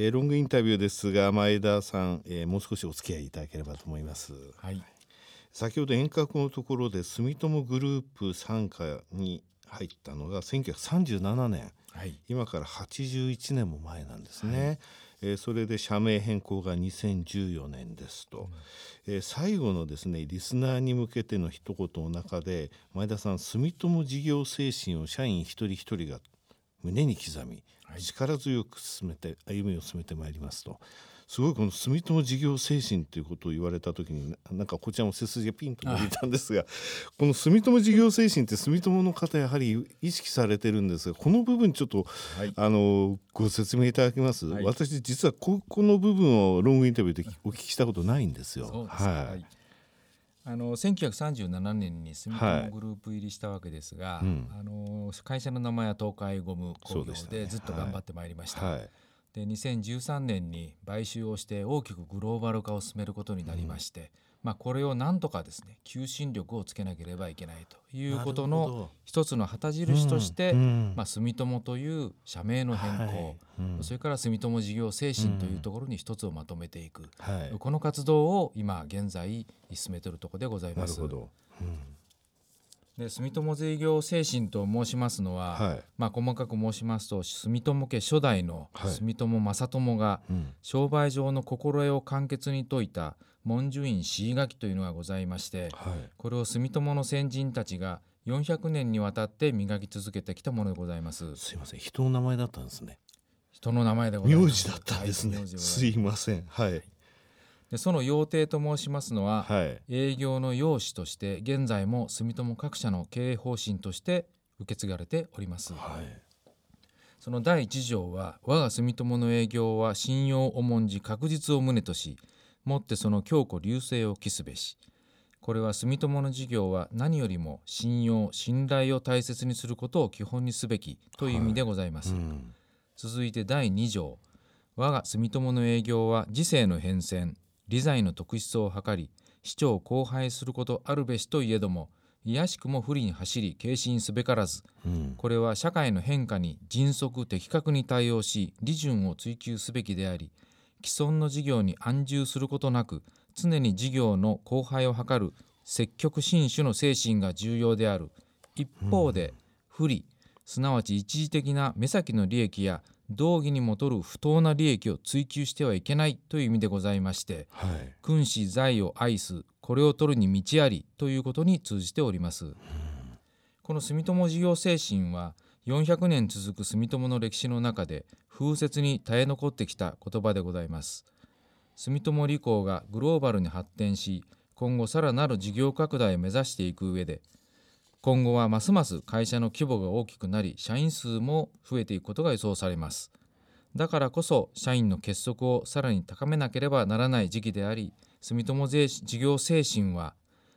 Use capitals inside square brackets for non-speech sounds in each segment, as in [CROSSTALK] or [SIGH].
えー、ロングインタビューですが前田さん、えー、もう少しお付き合いいただければと思います。はい、先ほど遠隔のところで住友グループ傘下に入ったのが1937年、はい、今から81年も前なんですね。はい。えー、それで社名変更が2014年ですと、うん、えー、最後のですねリスナーに向けての一言の中で前田さん住友事業精神を社員一人一人が胸に刻み、力強く進めて歩みを進めてまいりますと。すごいこの住友事業精神ということを言われた時になんかこちらも背筋がピンと伸びたんですがこの住友事業精神って住友の方やはり意識されてるんですがこの部分ちょっと、はい、あのご説明いただけます、はい、私実はここの部分をロングインタビューでお聞きしたことないんですよ。はいあの1937年に住友グループ入りしたわけですが、はいうん、あの会社の名前は東海ゴム工業でずっと頑張ってまいりました。はい。で2013年に買収をして大きくグローバル化を進めることになりまして、うん、まあ、これをなんとかですね求心力をつけなければいけないということの一つの旗印として、うんうん、まあ、住友という社名の変更、はい、それから住友事業精神というところに一つをまとめていく、はい、この活動を今現在進めているところでございます。で住友税業精神と申しますのは、はい、まあ、細かく申しますと住友家初代の住友正友が商売上の心得を簡潔に説いた文殊院詩書きというのがございまして、はい、これを住友の先人たちが400年にわたって磨き続けてきたものでございます。すいません。人の名前だったんですね。人の名前でございます。名字だったんですね、はい、す。いません。はい。でその要諦と申しますのは、はい、営業の要旨として現在も住友各社の経営方針として受け継がれております、はい、その第一条は我が住友の営業は信用重んじ確実を旨としもってその強固隆盛を期すべし。これは住友の事業は何よりも信用信頼を大切にすることを基本にすべきという意味でございます、はい。うん、続いて第2条。我が住友の営業は時世の変遷利罪の特質を図り市長を荒廃することあるべしといえども卑しくも不利に走り軽心すべからず、うん、これは社会の変化に迅速的確に対応し利潤を追求すべきであり既存の事業に安住することなく常に事業の荒廃を図る積極進取の精神が重要である。一方で、不利すなわち一時的な目先の利益や道義にもとる不当な利益を追求してはいけないという意味でございまして、はい、君子財を愛すこれを取るに道ありということに通じております。この住友事業精神は400年続く住友の歴史の中で風雪に絶え残ってきた言葉でございます。住友理工がグローバルに発展し今後さらなる事業拡大を目指していく上で今後はますます会社の規模が大きくなり社員数も増えていくことが予想されますだからこそ社員の結束をさらに高めなければならない時期であり住友事業精神は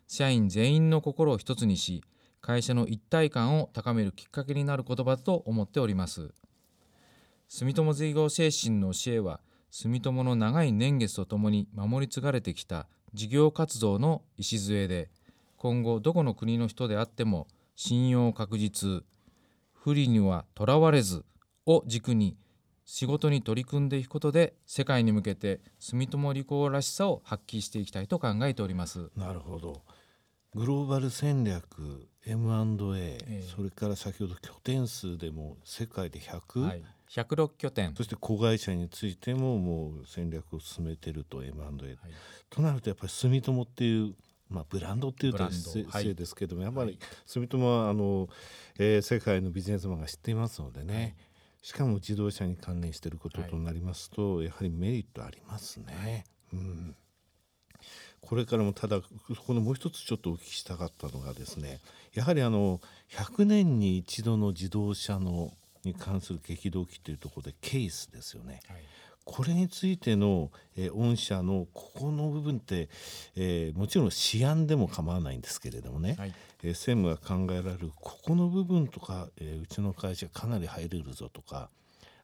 社員全員の心を一つにし会社の一体感を高めるきっかけになる言葉と思っております。住友事業精神の教えは住友の長い年月とともに守り継がれてきた事業活動の礎で今後どこの国の人であっても信用確実不利にはとらわれずを軸に仕事に取り組んでいくことで世界に向けて住友理工らしさを発揮していきたいと考えております。なるほど。グローバル戦略 M&A、ええ、それから先ほど拠点数でも世界で100、はい、106拠点。そして子会社についてももう戦略を進めてると M&A、はい、となるとやっぱり住友っていうまあ、ブランドっていうと失礼ですけども、やっぱり住友はあの、えー、世界のビジネスマンが知っていますのでね、はい、しかも自動車に関連していることとなりますと、はい、やはりメリットありますね。うん、これからもただこのもう一つちょっとお聞きしたかったのがですねやはりあの100年に一度の自動車のに関する激動期というところでケースですよね。はい。これについての、えー、御社のここの部分って、えー、もちろん試案でも構わないんですけれどもね、はい、えー、専務が考えられるここの部分とか、えー、うちの会社かなり入れるぞとか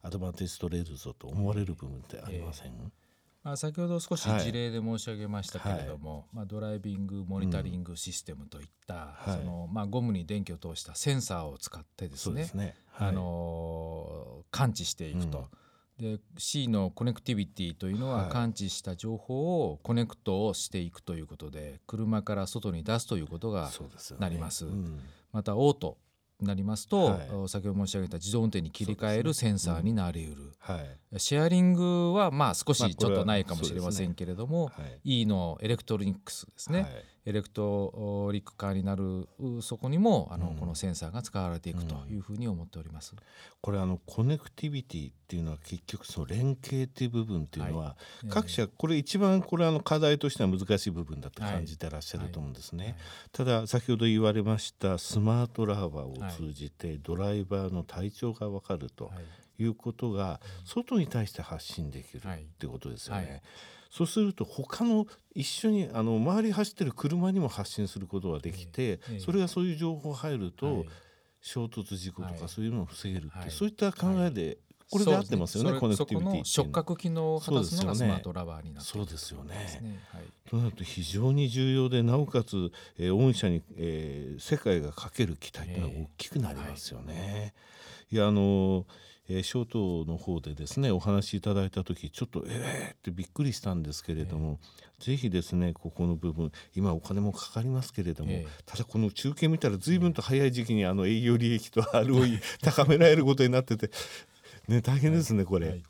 アドバンテージ取れるぞと思われる部分ってありません、えーまあ、先ほど少し事例で申し上げましたけれども、はい、まあ、 driving monitoring system といった、うん、そのまあ、ゴムに電気を通したセンサーを使ってですね、ね。はい、あの感知していくと。うん。で C のコネクティビティというのは感知した情報を connect をしていくということで車から外に出すということがなります。すねうん、またオートなりますと、はい、先ほど申し上げた自動運転に切り替えるセンサーになりうる、はい、シェアリングはまあ少しちょっとないかもしれませんけれども、まあね、E のエレクトロニクスですね、エレクトリック化になるそこにもあの、うん、このセンサーが使われていくというふうに思っております。これあの connectivity っていうのは結局その連携っていう部分っていうのは、はい、各社これ一番これあの課題としては難しい部分だと感じてらっしゃると思うんですね。はい。はい、ただ先ほど言われましたスマートラバーを通じてドライバーの体調が分かるとい。うことが外に対して発信できるってことですよね。そうすると他の一緒にあの周り走ってる車にも発信することができて、それがそういう情報が入ると、衝突事故とかそういうのを防げるって、そういった考えでこれで合ってますよね、コネクティビティ触覚機能を果たすのがスマートラバーになってそうですよね。はい、となると非常に重要でなおかつ、えー、御社に、えー、世界がかける期待というのは大きくなりますよね。えーはい、いやあのーえー、ショートの方でですねお話しいただいた時ちょっとえーってびっくりしたんですけれども、えー、ぜひですねここの部分今お金もかかりますけれども、えー、ただこの中継見たら随分と早い時期にあの営業利益と [LAUGHS] ROE 高められることになってて、ね、大変ですねこれ。はい。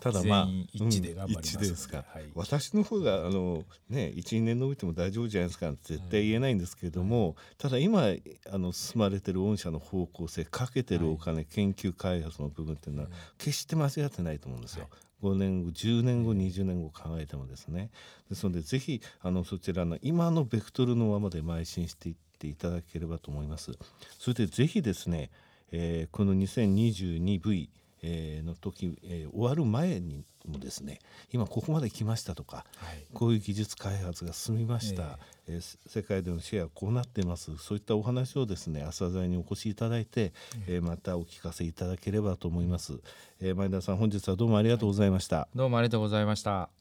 ただまあ一致で頑張りですか、はい、私の方があのね12年伸びても大丈夫じゃないですか絶対言えないんですけれども、うん、ただ今あの進まれてる御社の方向性かけてるお金、はい、研究開発の部分っていうのは決して間違ってないと思うんですよ。5年後10年後20年後考えてもですね。ですのでぜひあのそちらの今のベクトルのままで邁進していっていただければと思います。それでぜひですね、えー、この 2022V えー、の時、えー、終わる前にもですね今ここまで来ましたとか、はい、こういう技術開発が進みました、えー、えー、世界でのシェアこうなってます。そういったお話をですね朝鮮にお越しいただいて、えー、またお聞かせいただければと思います、えー、前田さん本日はどうもありがとうございました、はい、どうもありがとうございました